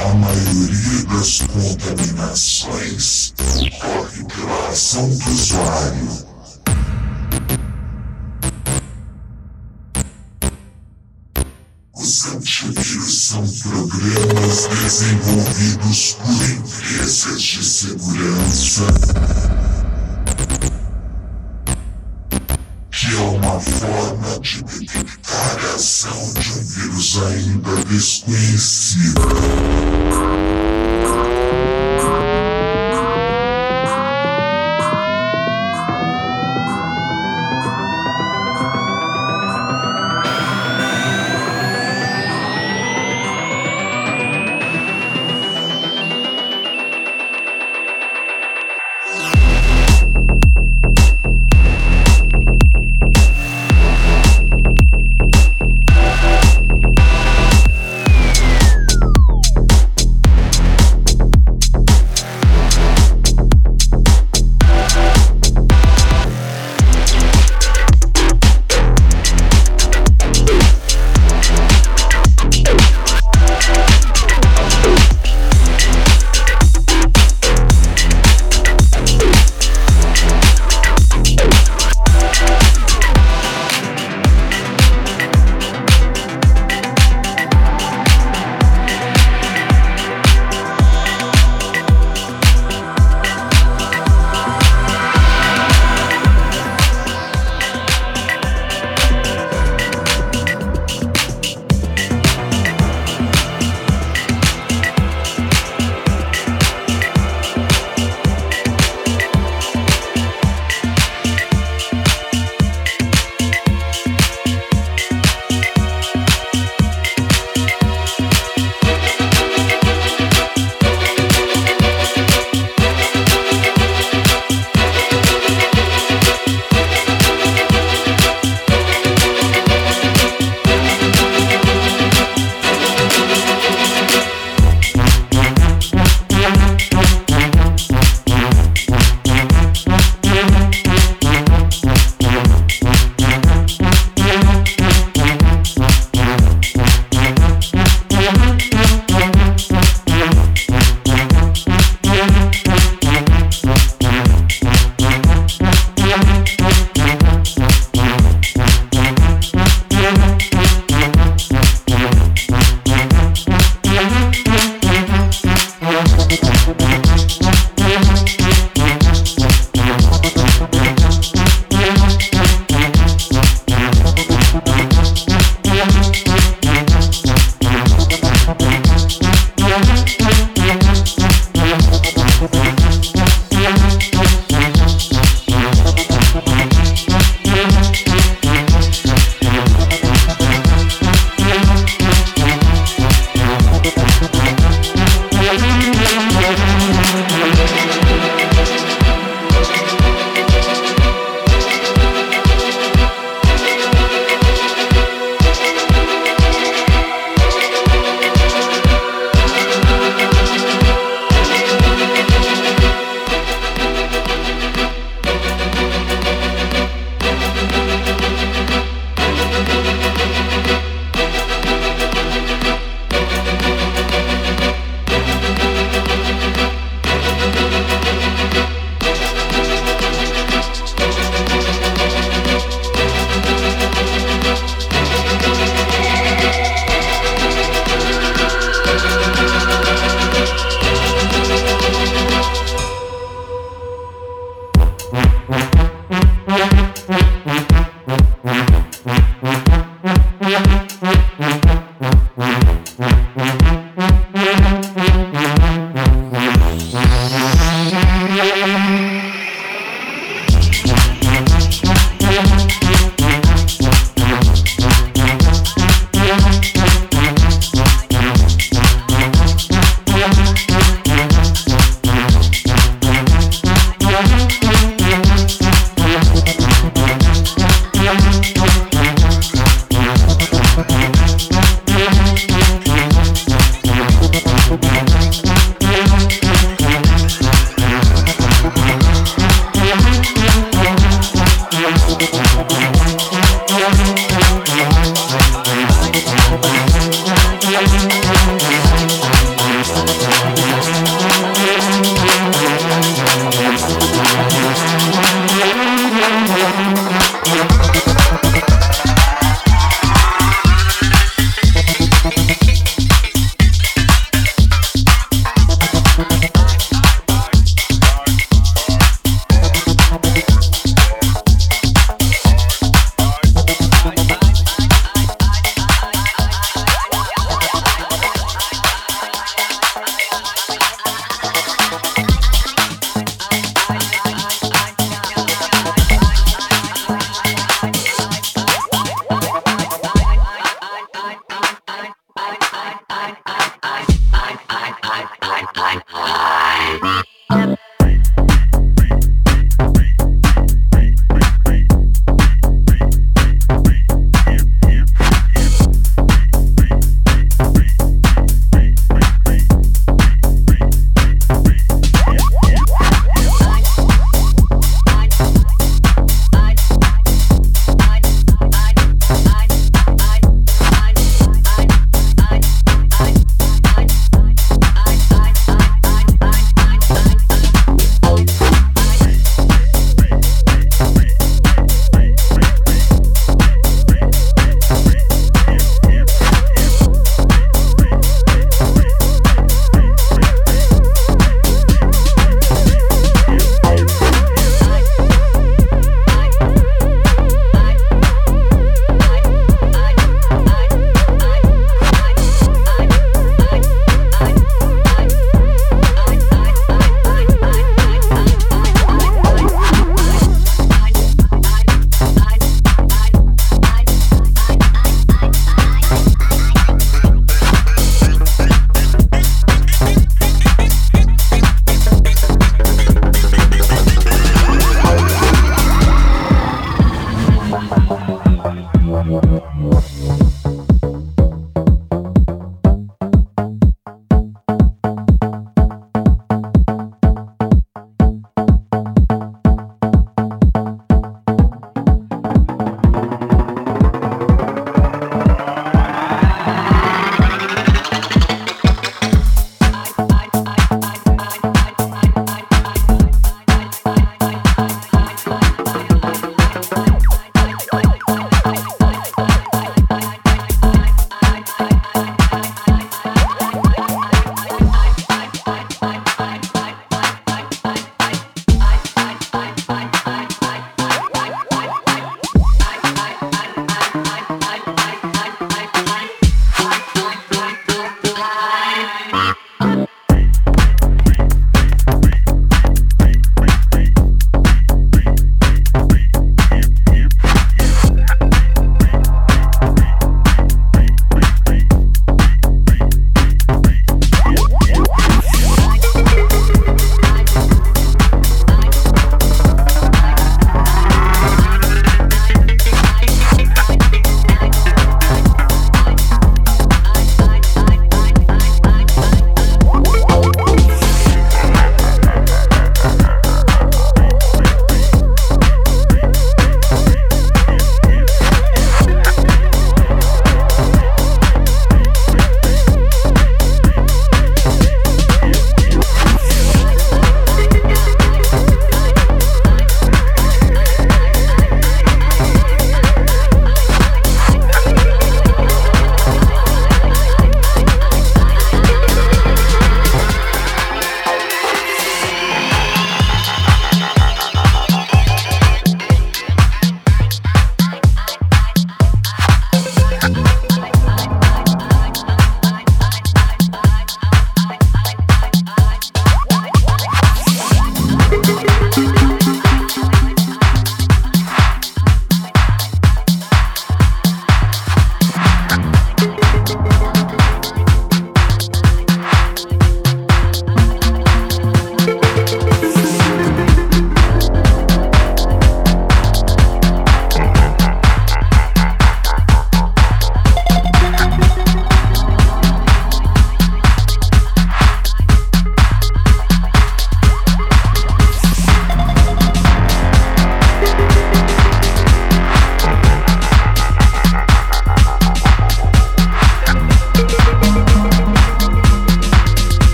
A maioria das contaminações ocorre pela ação do usuário. Os antivírus são programas desenvolvidos por empresas de segurança que é uma forma de detectar a ação de um vírus ainda desconhecido.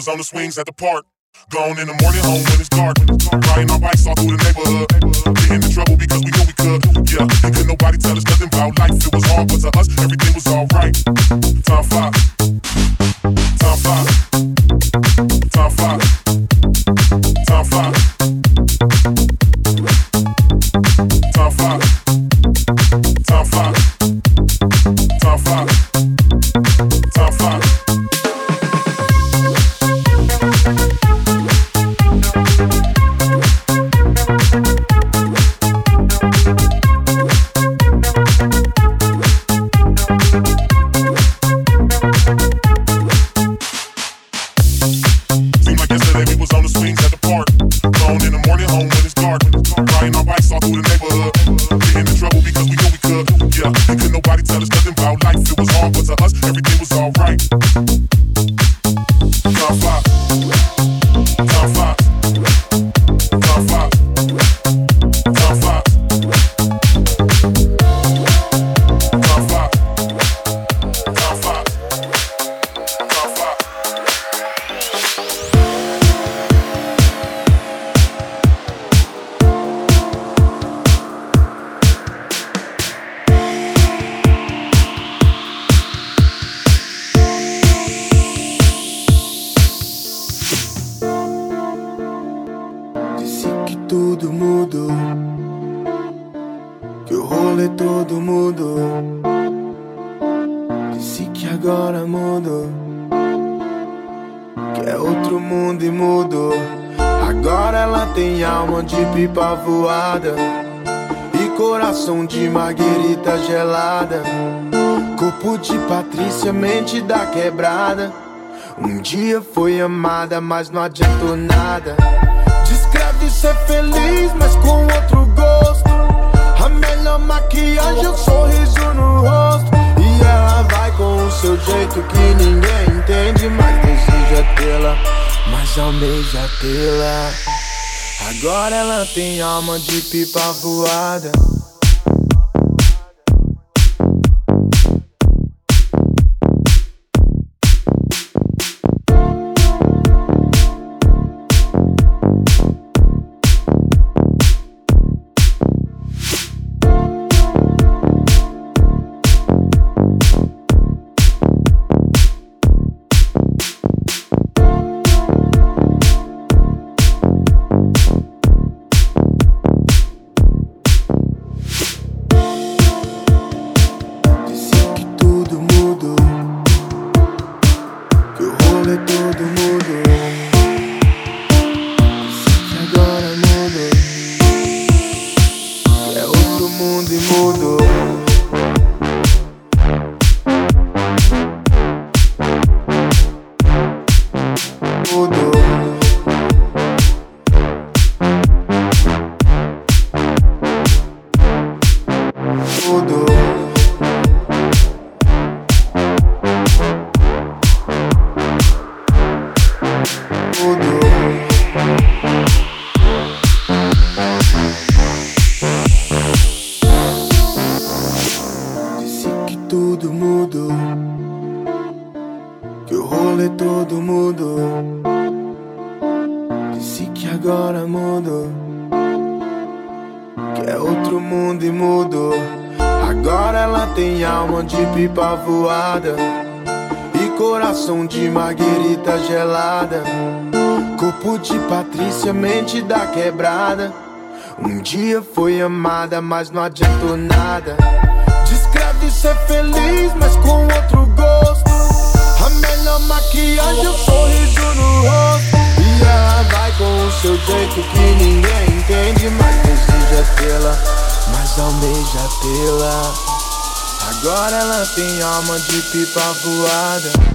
was on the swings at the park. Gone in the morning, home when it's dark. gente da quebrada. Um dia foi amada, mas não adiantou nada. Descreve ser feliz, mas com outro gosto. A melhor maquiagem é um sorriso no rosto. E ela vai com o seu jeito que ninguém entende, mas deseja tê-la, mas almeja tê-la. Agora ela tem alma de pipa voada. Quebrada. Um dia foi amada, mas não adiantou nada. Descreve ser feliz, mas com outro gosto. A melhor maquiagem é o sorriso no rosto. E ela vai com o seu jeito que ninguém entende, mas deseja tê-la, mas almeja tê-la. Agora ela tem alma de pipa voada.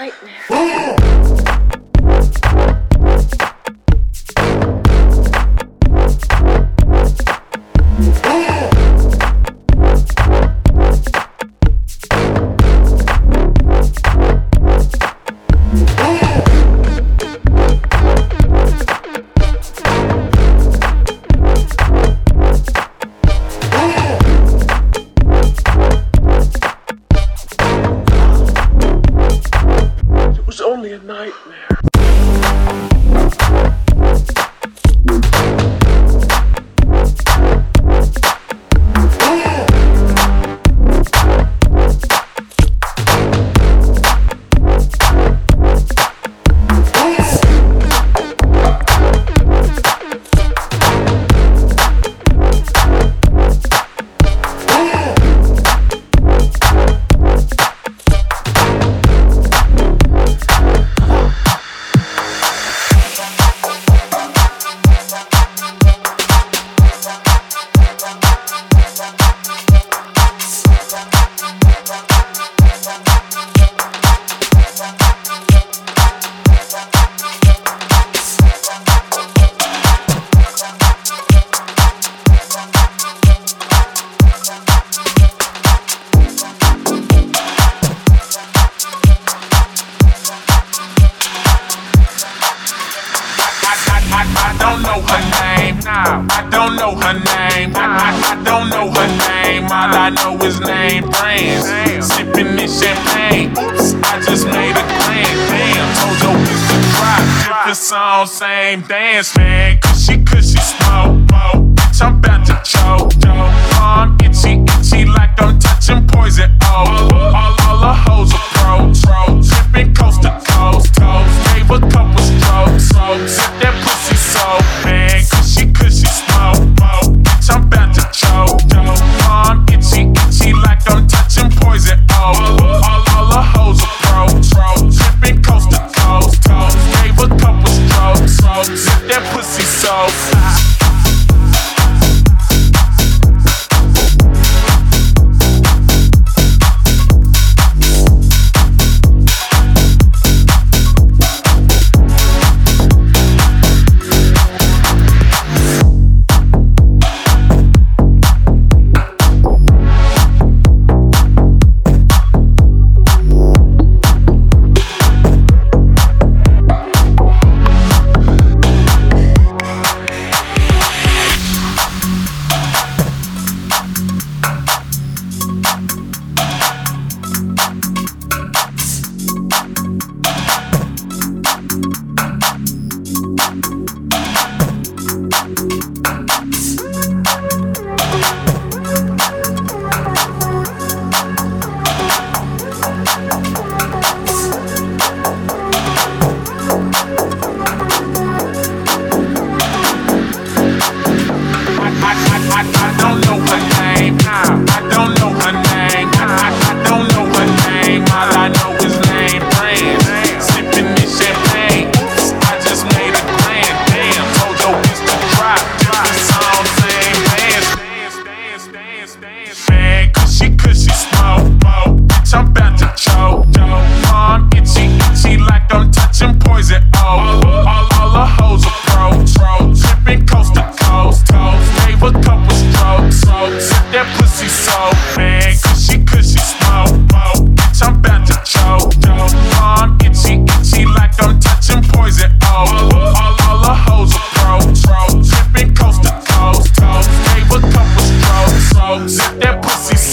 nightmare.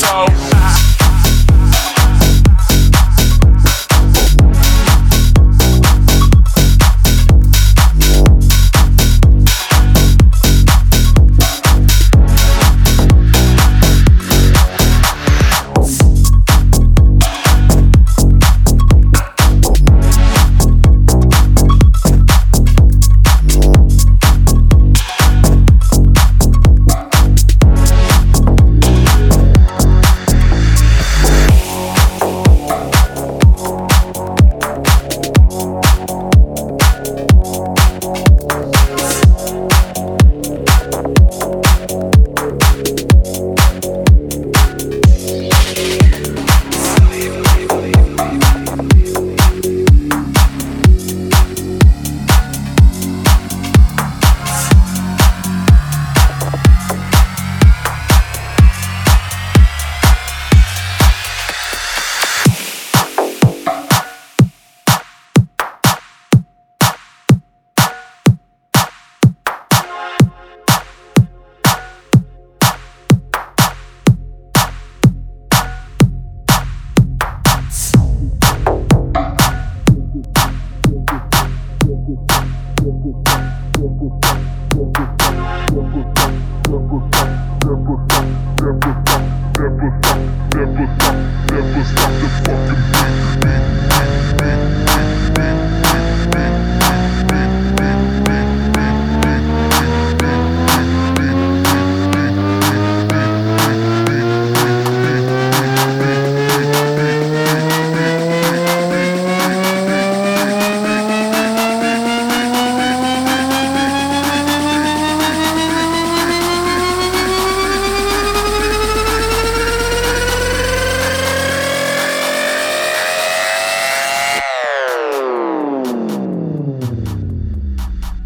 show.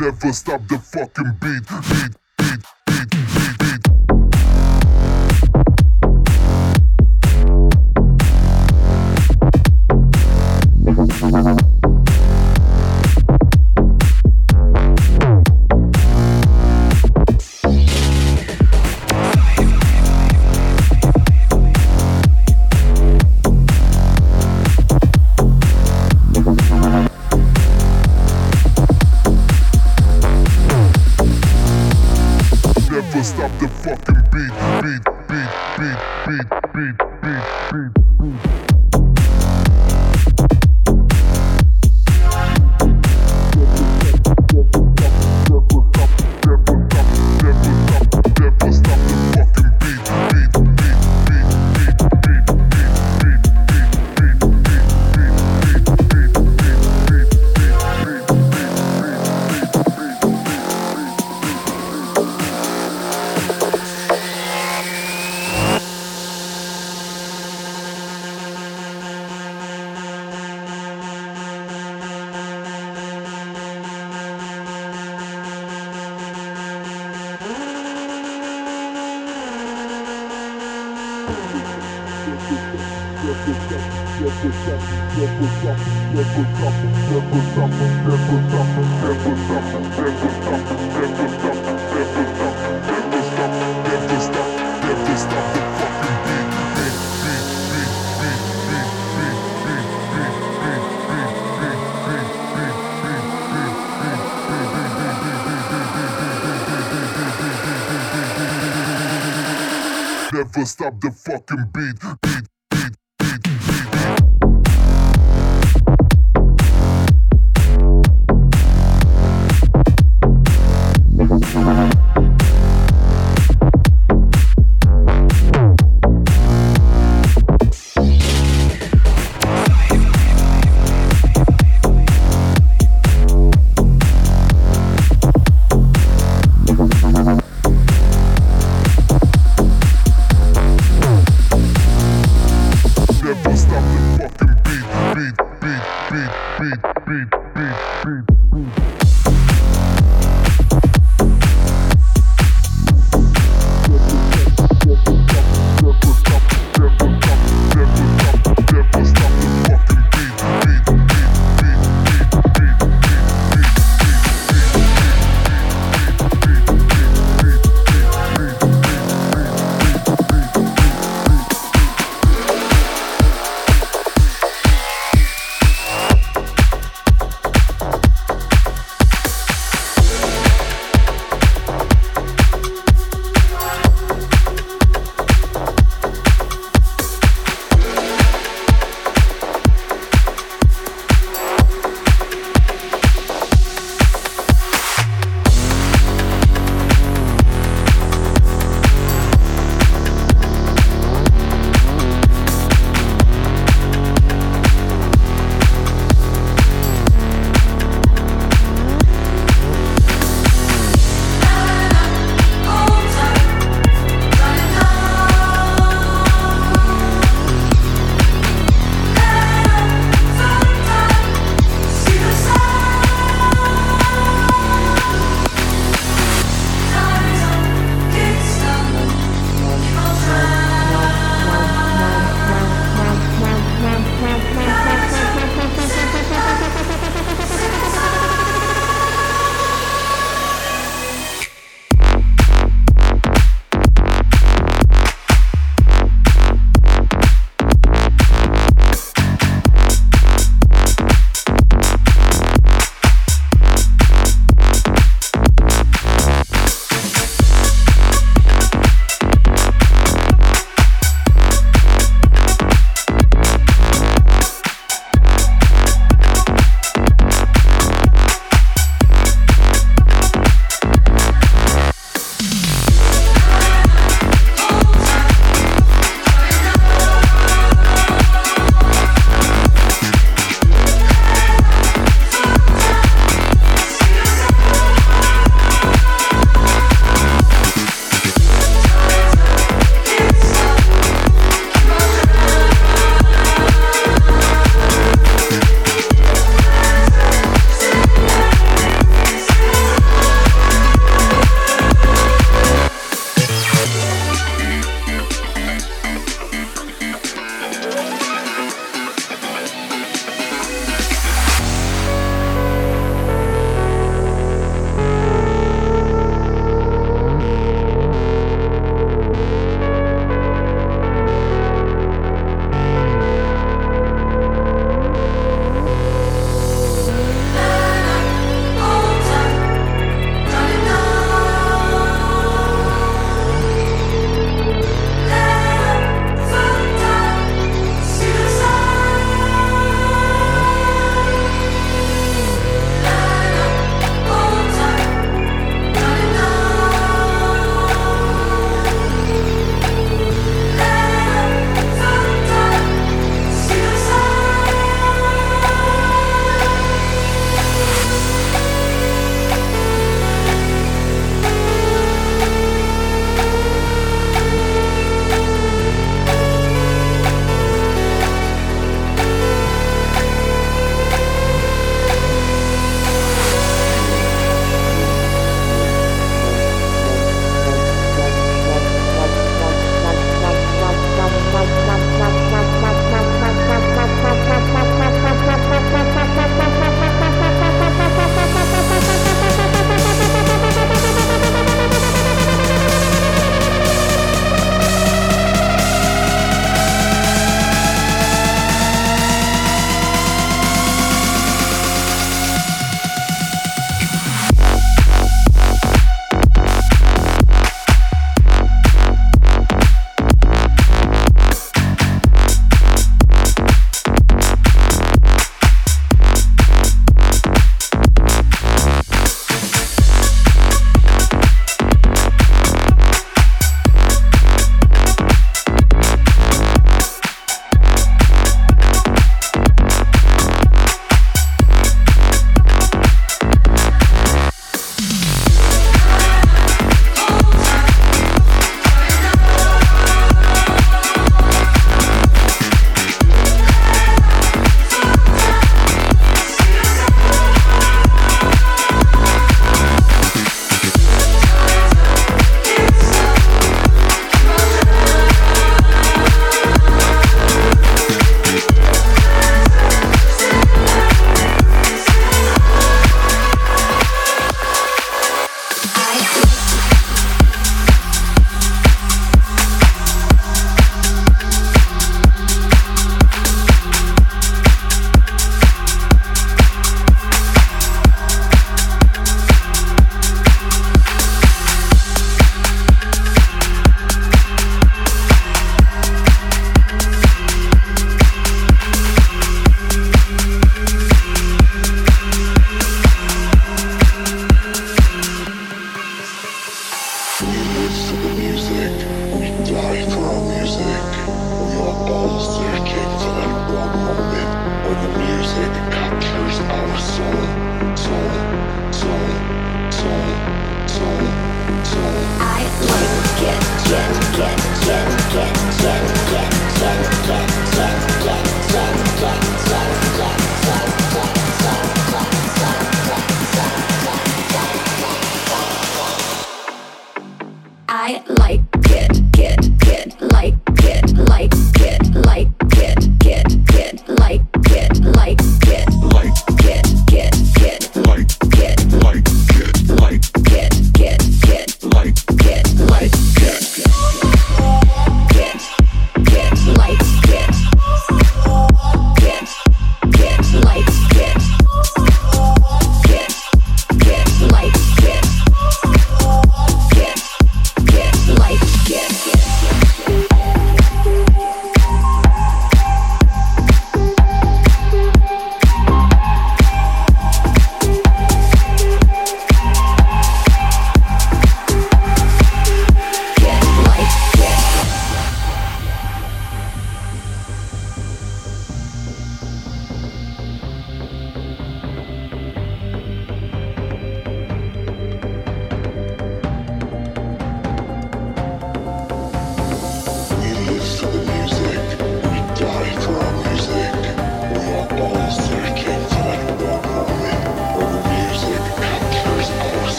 Never stop the fucking beat, beat,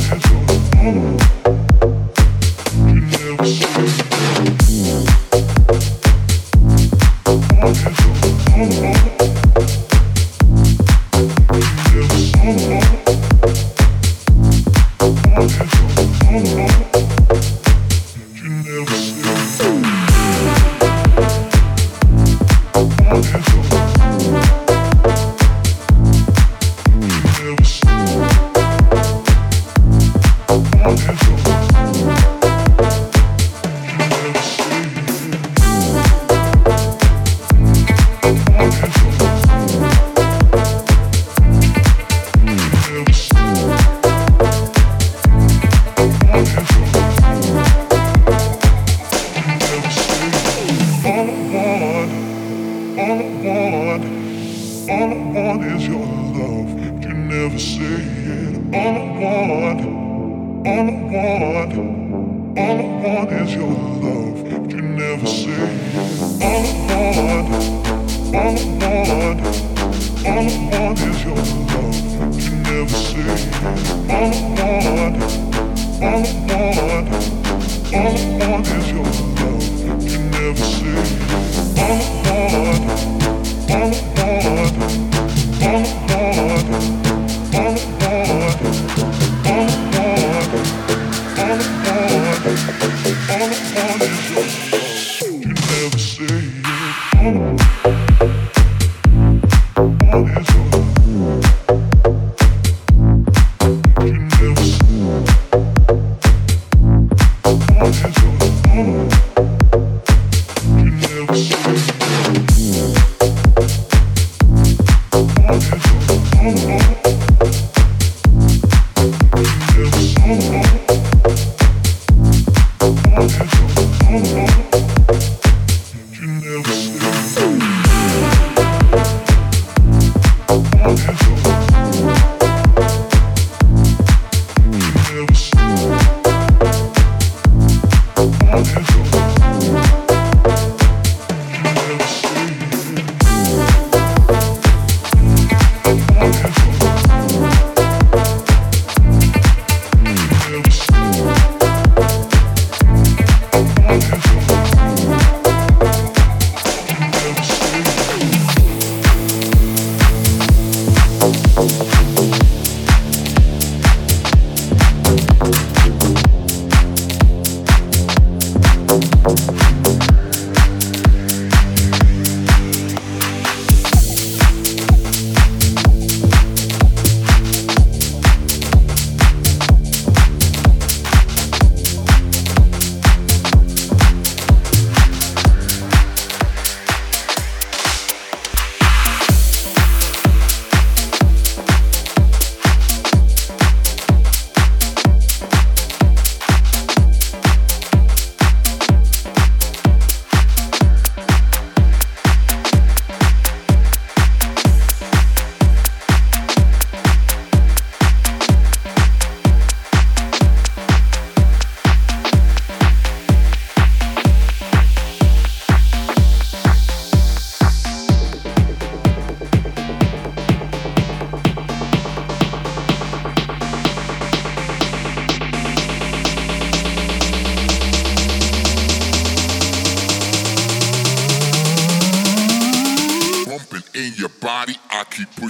Just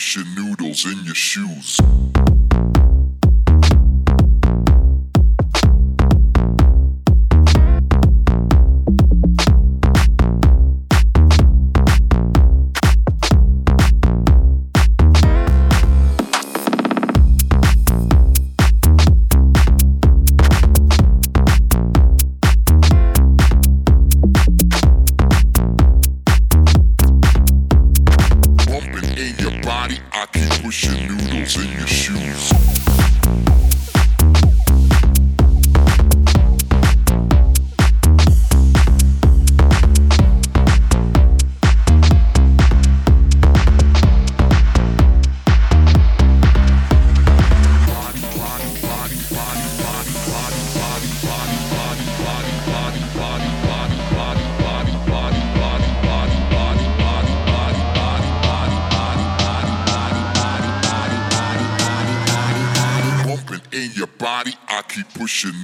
ocean ocean.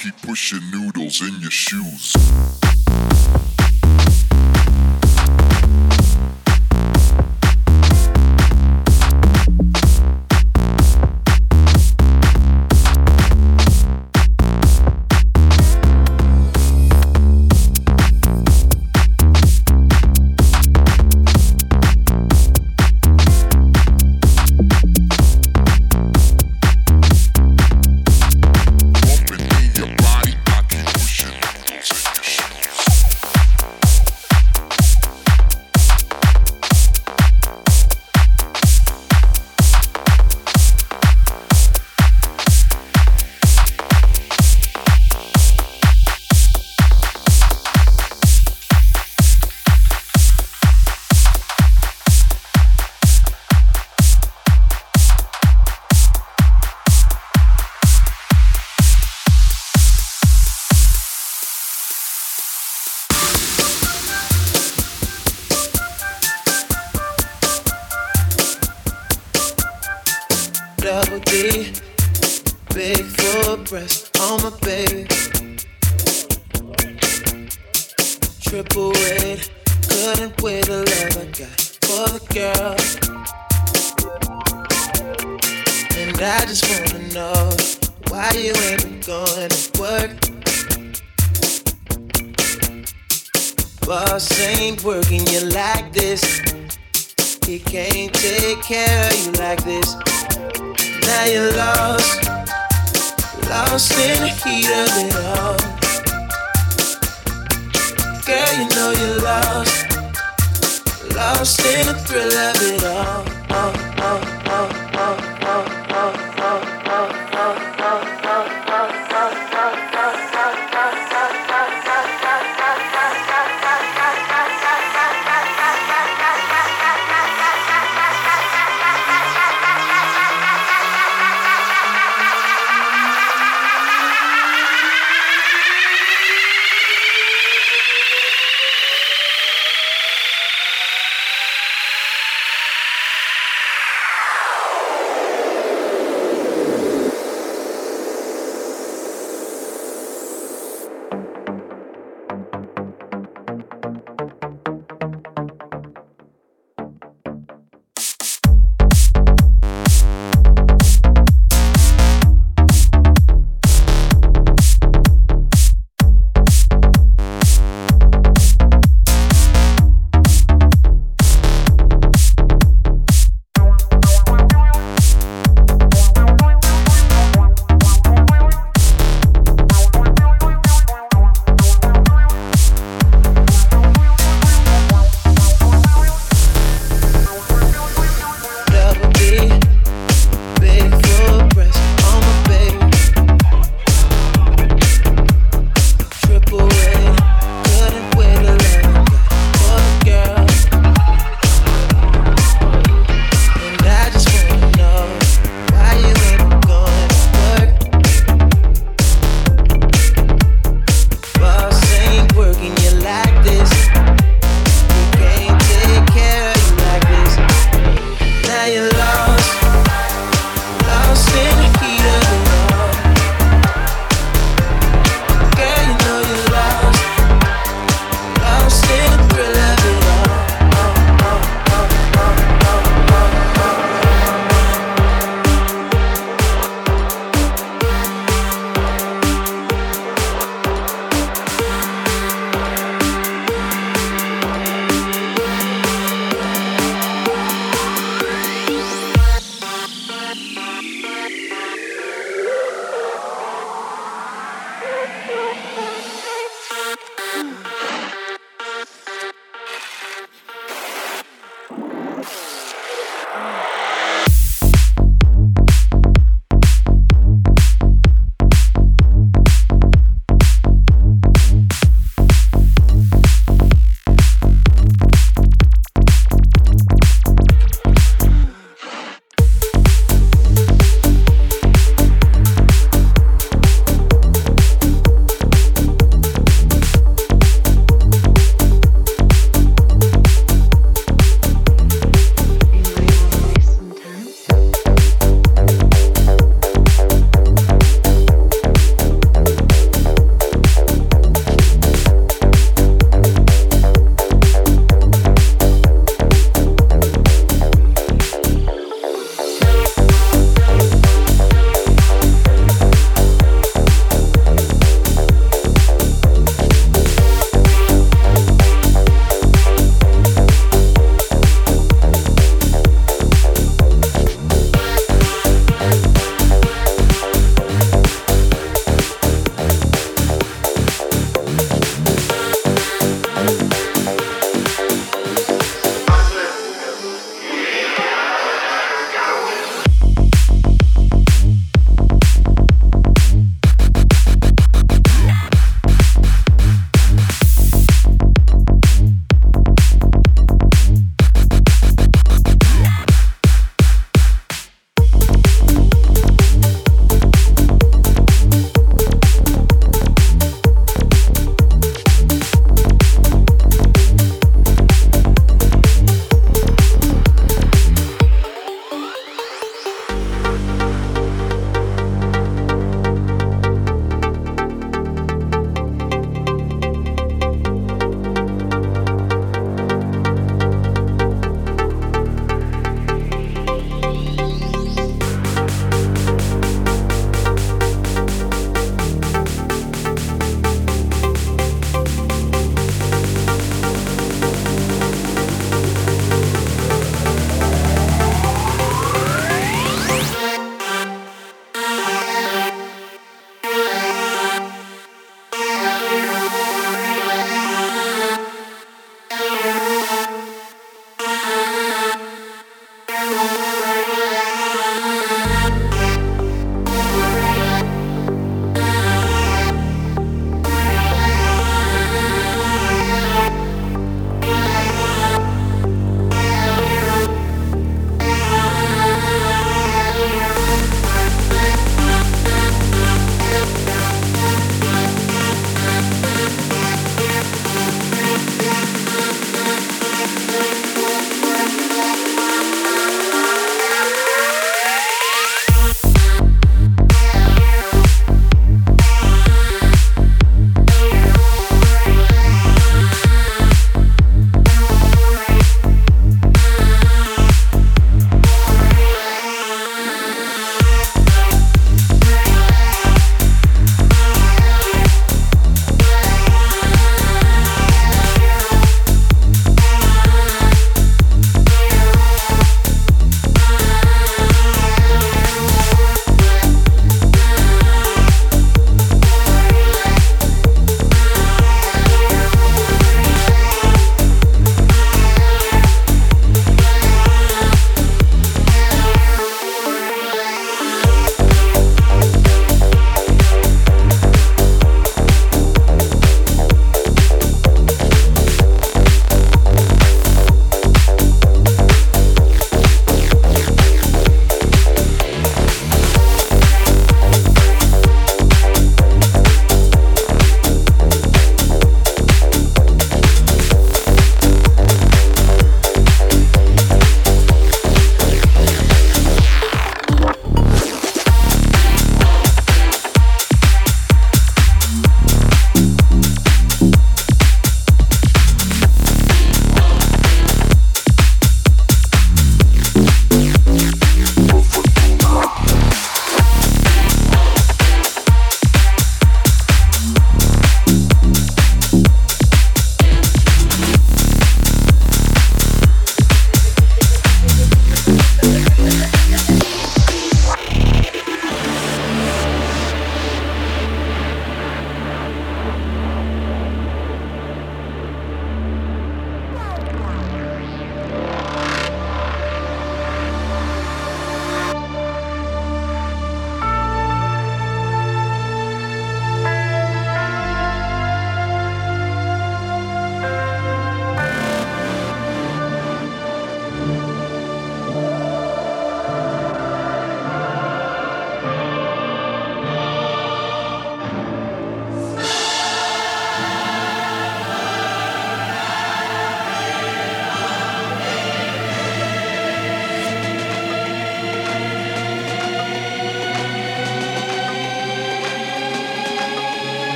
keep pushing noodles in your shoes. care you like this. Now you're lost, lost in the heat of it all. Girl, you know you're lost, lost in the thrill of it all. Oh, oh.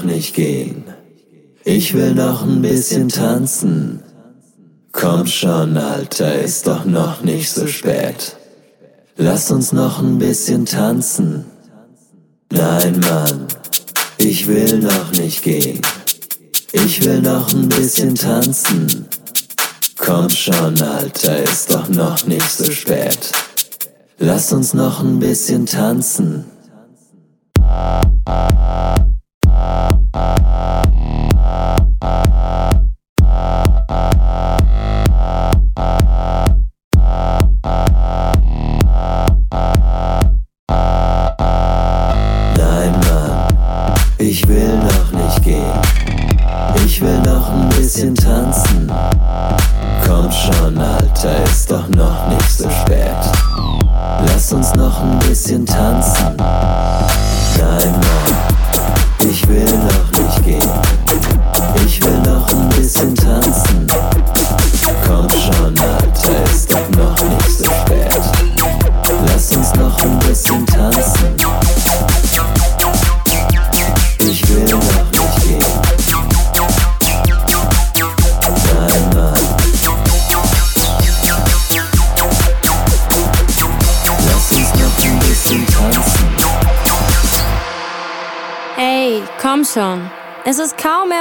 Noch nicht gehen. Ich will noch ein bisschen tanzen. Komm schon, Alter, ist doch noch nicht so spät. Lass uns noch ein bisschen tanzen. Nein, Mann, ich will noch nicht gehen. Ich will noch ein bisschen tanzen. Komm schon, Alter, ist doch noch nicht so spät. Lass uns noch ein bisschen tanzen. Uh...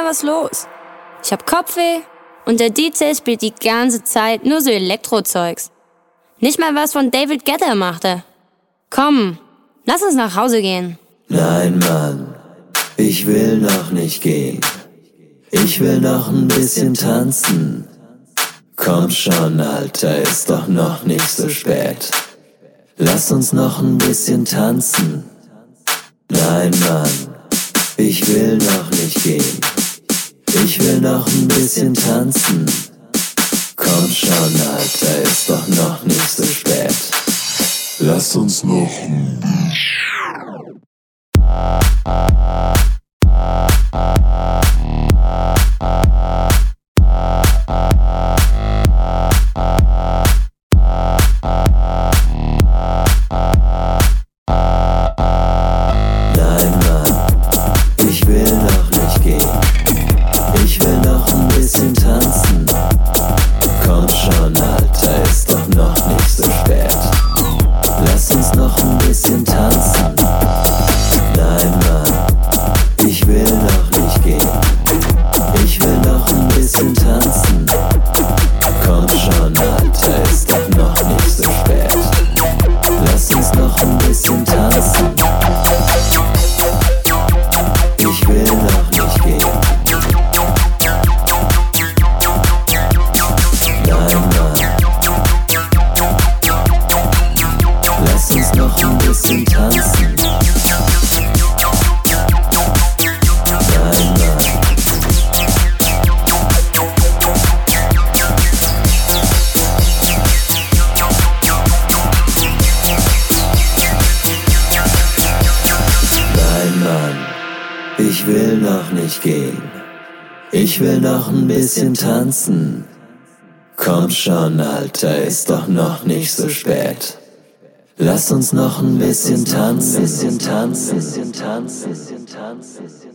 was los. Ich hab Kopfweh und der DJ spielt die ganze Zeit nur so Elektrozeugs. Nicht mal was von David Guetta machte. Komm, lass uns nach Hause gehen. Nein, Mann, ich will noch nicht gehen. Ich will noch ein bisschen tanzen. Komm schon, Alter, ist doch noch nicht so spät. Lass uns noch ein bisschen tanzen. Nein, Mann, ich will noch nicht gehen. Ich will noch ein bisschen tanzen. Komm schon, Alter, ist doch noch nicht so spät. Lass uns noch ein bisschen tanzen. Komm schon, Alter, ist doch noch nicht so spät. Lass uns noch ein bisschen bisschen bisschen bisschen tanzen, bisschen tanzen, bisschen tanzen, bisschen tanzen.